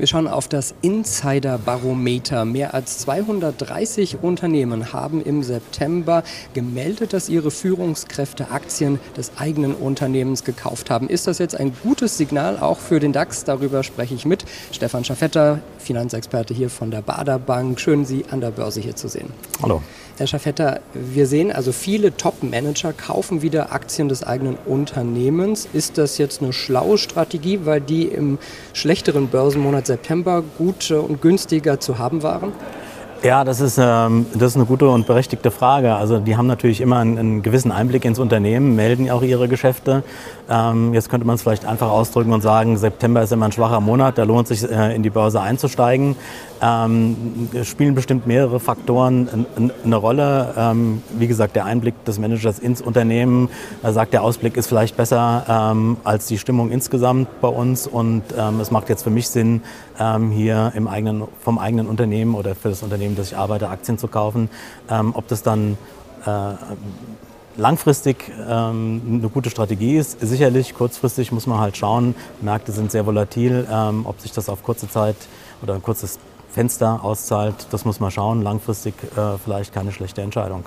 Wir schauen auf das Insider-Barometer. Mehr als 230 Unternehmen haben im September gemeldet, dass ihre Führungskräfte Aktien des eigenen Unternehmens gekauft haben. Ist das jetzt ein gutes Signal auch für den DAX? Darüber spreche ich mit Stefan Schaffetter, Finanzexperte hier von der Bader Bank. Schön, Sie an der Börse hier zu sehen. Hallo. Herr Schaffetter, wir sehen also viele Top-Manager kaufen wieder Aktien des eigenen Unternehmens. Ist das jetzt eine schlaue Strategie, weil die im schlechteren Börsenmonat September gut und günstiger zu haben waren? Ja, das ist, ähm, das ist eine gute und berechtigte Frage. Also die haben natürlich immer einen, einen gewissen Einblick ins Unternehmen, melden auch ihre Geschäfte. Ähm, jetzt könnte man es vielleicht einfach ausdrücken und sagen, September ist immer ein schwacher Monat, da lohnt sich äh, in die Börse einzusteigen. Ähm, spielen bestimmt mehrere Faktoren eine Rolle. Ähm, wie gesagt, der Einblick des Managers ins Unternehmen er sagt, der Ausblick ist vielleicht besser ähm, als die Stimmung insgesamt bei uns und ähm, es macht jetzt für mich Sinn, ähm, hier im eigenen, vom eigenen Unternehmen oder für das Unternehmen, das ich arbeite, Aktien zu kaufen. Ähm, ob das dann äh, langfristig ähm, eine gute Strategie ist. Sicherlich, kurzfristig muss man halt schauen. Märkte sind sehr volatil. Ähm, ob sich das auf kurze Zeit oder ein kurzes Fenster auszahlt, das muss man schauen. Langfristig äh, vielleicht keine schlechte Entscheidung.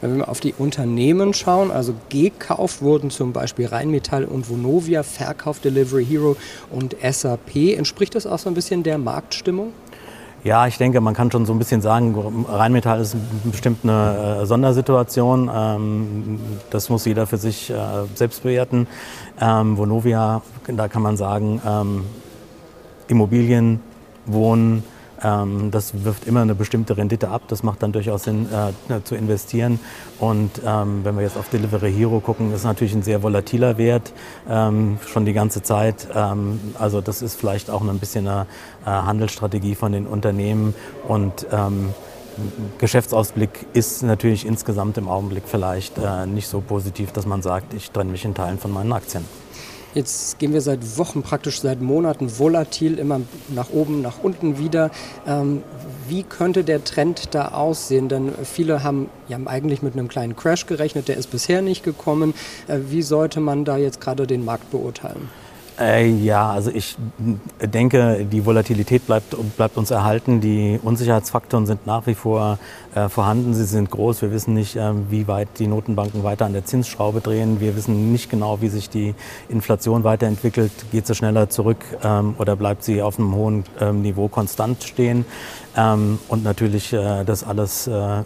Wenn wir auf die Unternehmen schauen, also gekauft wurden zum Beispiel Rheinmetall und Vonovia, Verkauf Delivery Hero und SAP. Entspricht das auch so ein bisschen der Marktstimmung? Ja, ich denke, man kann schon so ein bisschen sagen, Rheinmetall ist bestimmt eine äh, Sondersituation. Ähm, das muss jeder für sich äh, selbst bewerten. Ähm, Vonovia, da kann man sagen, ähm, Immobilien, Wohnen, ähm, das wirft immer eine bestimmte Rendite ab. Das macht dann durchaus Sinn äh, zu investieren. Und ähm, wenn wir jetzt auf Delivery Hero gucken, ist natürlich ein sehr volatiler Wert ähm, schon die ganze Zeit. Ähm, also das ist vielleicht auch ein bisschen eine äh, Handelsstrategie von den Unternehmen und ähm, Geschäftsausblick ist natürlich insgesamt im Augenblick vielleicht äh, nicht so positiv, dass man sagt, ich trenne mich in Teilen von meinen Aktien. Jetzt gehen wir seit Wochen, praktisch seit Monaten volatil immer nach oben, nach unten wieder. Ähm, wie könnte der Trend da aussehen? Denn viele haben, haben eigentlich mit einem kleinen Crash gerechnet, der ist bisher nicht gekommen. Äh, wie sollte man da jetzt gerade den Markt beurteilen? Äh, ja, also ich denke, die Volatilität bleibt, bleibt uns erhalten. Die Unsicherheitsfaktoren sind nach wie vor äh, vorhanden. Sie sind groß. Wir wissen nicht, äh, wie weit die Notenbanken weiter an der Zinsschraube drehen. Wir wissen nicht genau, wie sich die Inflation weiterentwickelt. Geht sie schneller zurück ähm, oder bleibt sie auf einem hohen ähm, Niveau konstant stehen? Ähm, und natürlich äh, das alles äh,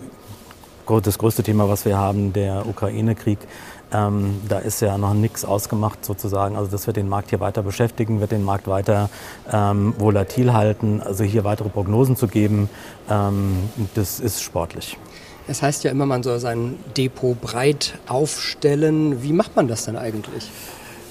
das größte Thema, was wir haben, der Ukraine-Krieg. Ähm, da ist ja noch nichts ausgemacht sozusagen. Also das wird den Markt hier weiter beschäftigen, wird den Markt weiter ähm, volatil halten. Also hier weitere Prognosen zu geben, ähm, das ist sportlich. Es heißt ja immer, man soll sein Depot breit aufstellen. Wie macht man das denn eigentlich?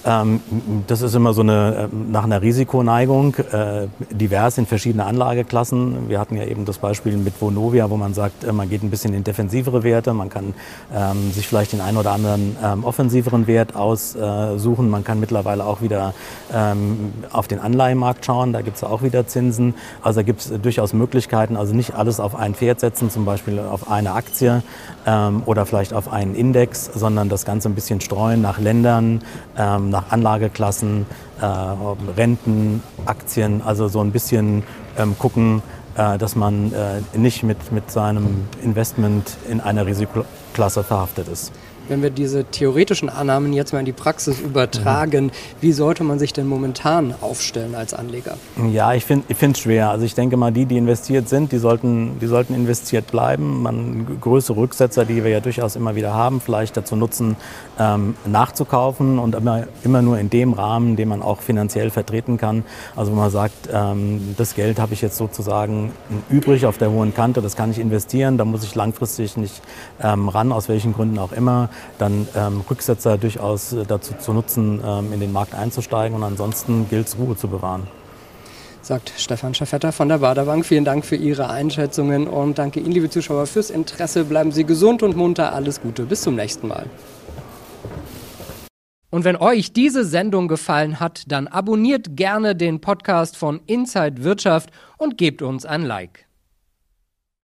Ähm, das ist immer so eine, äh, nach einer Risikoneigung, äh, divers in verschiedene Anlageklassen. Wir hatten ja eben das Beispiel mit Vonovia, wo man sagt, äh, man geht ein bisschen in defensivere Werte, man kann ähm, sich vielleicht den einen oder anderen ähm, offensiveren Wert aussuchen. Man kann mittlerweile auch wieder ähm, auf den Anleihenmarkt schauen, da gibt es auch wieder Zinsen. Also da gibt es durchaus Möglichkeiten, also nicht alles auf ein Pferd setzen, zum Beispiel auf eine Aktie ähm, oder vielleicht auf einen Index, sondern das Ganze ein bisschen streuen nach Ländern, ähm, nach Anlageklassen, äh, Renten, Aktien, also so ein bisschen ähm, gucken, äh, dass man äh, nicht mit, mit seinem Investment in einer Risikoklasse verhaftet ist. Wenn wir diese theoretischen Annahmen jetzt mal in die Praxis übertragen, mhm. wie sollte man sich denn momentan aufstellen als Anleger? Ja, ich finde es schwer. Also ich denke mal, die, die investiert sind, die sollten, die sollten investiert bleiben. Man größere Rücksetzer, die wir ja durchaus immer wieder haben, vielleicht dazu nutzen, ähm, nachzukaufen und immer, immer nur in dem Rahmen, den man auch finanziell vertreten kann. Also wenn man sagt, ähm, das Geld habe ich jetzt sozusagen übrig auf der hohen Kante, das kann ich investieren, da muss ich langfristig nicht ähm, ran, aus welchen Gründen auch immer dann ähm, Rücksetzer durchaus äh, dazu zu nutzen, ähm, in den Markt einzusteigen. Und ansonsten gilt es, Ruhe zu bewahren. Sagt Stefan Schaffetter von der Baderbank. Vielen Dank für Ihre Einschätzungen und danke Ihnen, liebe Zuschauer, fürs Interesse. Bleiben Sie gesund und munter. Alles Gute. Bis zum nächsten Mal. Und wenn euch diese Sendung gefallen hat, dann abonniert gerne den Podcast von Inside Wirtschaft und gebt uns ein Like.